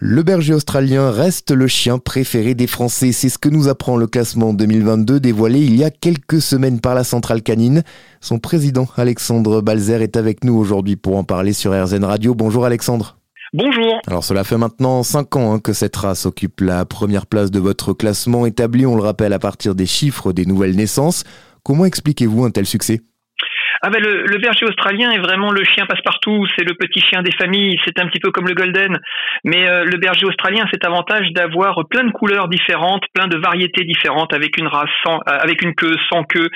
Le berger australien reste le chien préféré des Français. C'est ce que nous apprend le classement 2022 dévoilé il y a quelques semaines par la centrale canine. Son président Alexandre Balzer est avec nous aujourd'hui pour en parler sur RZN Radio. Bonjour Alexandre. Bonjour. Alors cela fait maintenant 5 ans hein, que cette race occupe la première place de votre classement établi, on le rappelle, à partir des chiffres des nouvelles naissances. Comment expliquez-vous un tel succès? Ah ben le, le, berger australien est vraiment le chien passe-partout, c'est le petit chien des familles, c'est un petit peu comme le golden. Mais euh, le berger australien a cet avantage d'avoir plein de couleurs différentes, plein de variétés différentes, avec une race sans, euh, avec une queue, sans queue.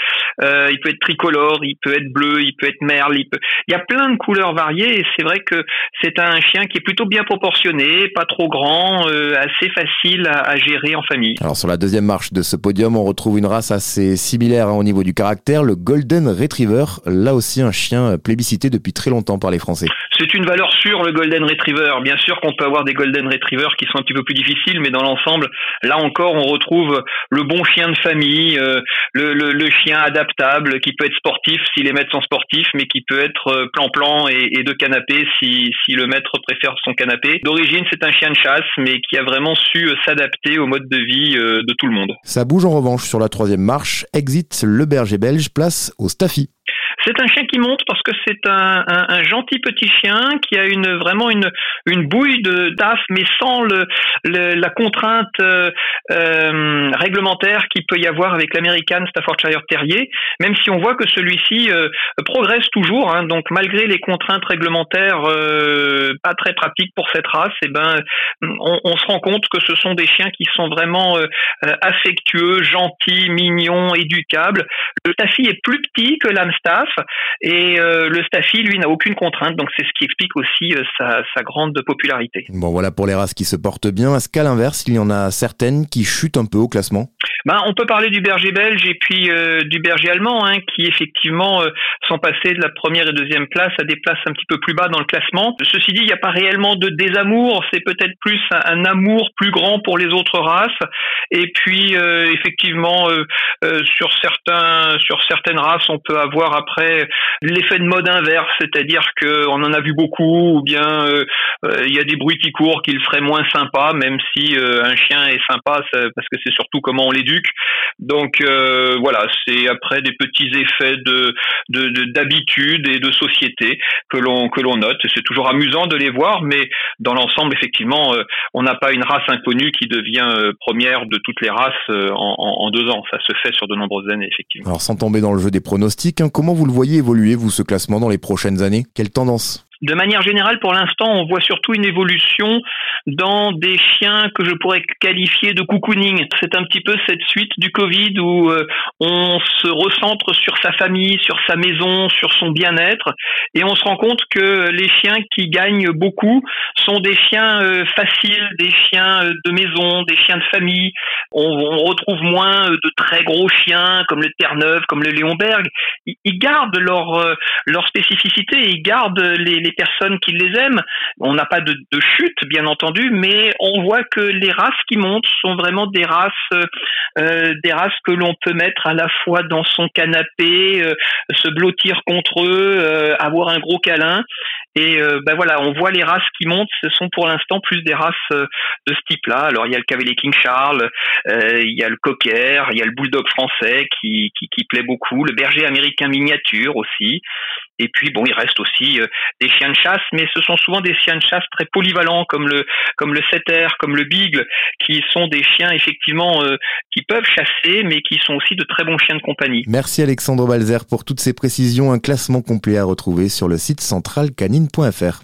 Euh, il peut être tricolore, il peut être bleu, il peut être merle, il peut. Il y a plein de couleurs variées et c'est vrai que c'est un chien qui est plutôt bien proportionné, pas trop grand, euh, assez facile à, à, gérer en famille. Alors sur la deuxième marche de ce podium, on retrouve une race assez similaire hein, au niveau du caractère, le golden retriever là aussi un chien plébiscité depuis très longtemps par les Français. C'est une valeur sûre le Golden Retriever. Bien sûr qu'on peut avoir des Golden Retrievers qui sont un petit peu plus difficiles, mais dans l'ensemble, là encore, on retrouve le bon chien de famille, euh, le, le, le, chien adaptable qui peut être sportif si les maîtres sont sportifs, mais qui peut être plan-plan et, et, de canapé si, si le maître préfère son canapé. D'origine, c'est un chien de chasse, mais qui a vraiment su s'adapter au mode de vie euh, de tout le monde. Ça bouge en revanche sur la troisième marche. Exit le berger belge, place au Staffy. C'est un chien qui monte parce que c'est un, un, un, gentil petit chien qui a une vraiment une, une bouille de taf, mais sans le, le la contrainte euh, euh, réglementaire qu'il peut y avoir avec l'American Staffordshire Terrier. Même si on voit que celui-ci euh, progresse toujours, hein, donc malgré les contraintes réglementaires euh, pas très pratiques pour cette race, et eh ben on, on, se rend compte que ce sont des chiens qui sont vraiment euh, affectueux, gentils, mignons, éducables. Le Staffy est plus petit que l'Amstaff et euh, le Staffy, lui, n'a aucune contrainte, donc c'est ce qui explique aussi euh, sa, sa, grande popularité. Bon, voilà pour les races qui se portent bien. Est-ce qu'à l'inverse, il y en a certaines qui chutent un peu au classement? Ben, on peut parler du berger belge et puis euh, du berger allemand, hein, qui effectivement sont passés de la première et deuxième place à des places un petit peu plus bas dans le classement. Ceci dit, il n'y a pas réellement de désamour, c'est peut-être plus un, un, amour plus grand pour les autres races. Et puis effectivement, sur certains, sur certaines races, on peut avoir après l'effet de mode inverse, c'est-à-dire qu'on en a vu beaucoup, ou bien il y a des bruits qui courent qui le feraient moins sympa, même si un chien est sympa, parce que c'est surtout comment on l'éduque donc euh, voilà, c'est après des petits effets de d'habitude de, et de société que l'on que l'on note. C'est toujours amusant de les voir, mais dans l'ensemble, effectivement, euh, on n'a pas une race inconnue qui devient euh, première de toutes les races euh, en, deux ans. Ça se fait sur de nombreuses années, effectivement. Alors sans tomber dans le jeu des pronostics, hein, comment vous le voyez évoluer vous ce classement dans les prochaines années? Quelle tendance? De manière générale, pour l'instant, on voit surtout une évolution dans des chiens que je pourrais qualifier de cocooning. C'est un petit peu cette suite du Covid où euh, on se recentre sur sa famille, sur sa maison, sur son bien-être, et on se rend compte que les chiens qui gagnent beaucoup sont des chiens euh, faciles, des chiens euh, de maison, des chiens de famille. On, retrouve moins de très gros chiens comme le Terre-Neuve, comme le Léonberg. Ils, gardent leur leur spécificité, ils gardent les personnes qui les aiment. On n'a pas de, chute, bien entendu, mais on voit que les races qui montent sont vraiment des races, euh, des races que l'on peut mettre à la fois dans son canapé, euh, se blottir contre eux, euh, avoir un gros câlin. Et euh, ben voilà, on voit les races qui montent. Ce sont pour l'instant plus des races euh, de ce type-là. Alors il y a le Cavalier King Charles, euh, il y a le Cocker, il y a le Bulldog français qui plaît beaucoup, le Berger américain miniature aussi. Et puis bon, il reste aussi euh, des chiens de chasse, mais ce sont souvent des chiens de chasse très polyvalents, comme le comme le setter, comme le beagle, qui sont des chiens effectivement euh, qui peuvent chasser, mais qui sont aussi de très bons chiens de compagnie. Merci Alexandre Balzer pour toutes ces précisions. Un classement complet à retrouver sur le site centralcanine.fr.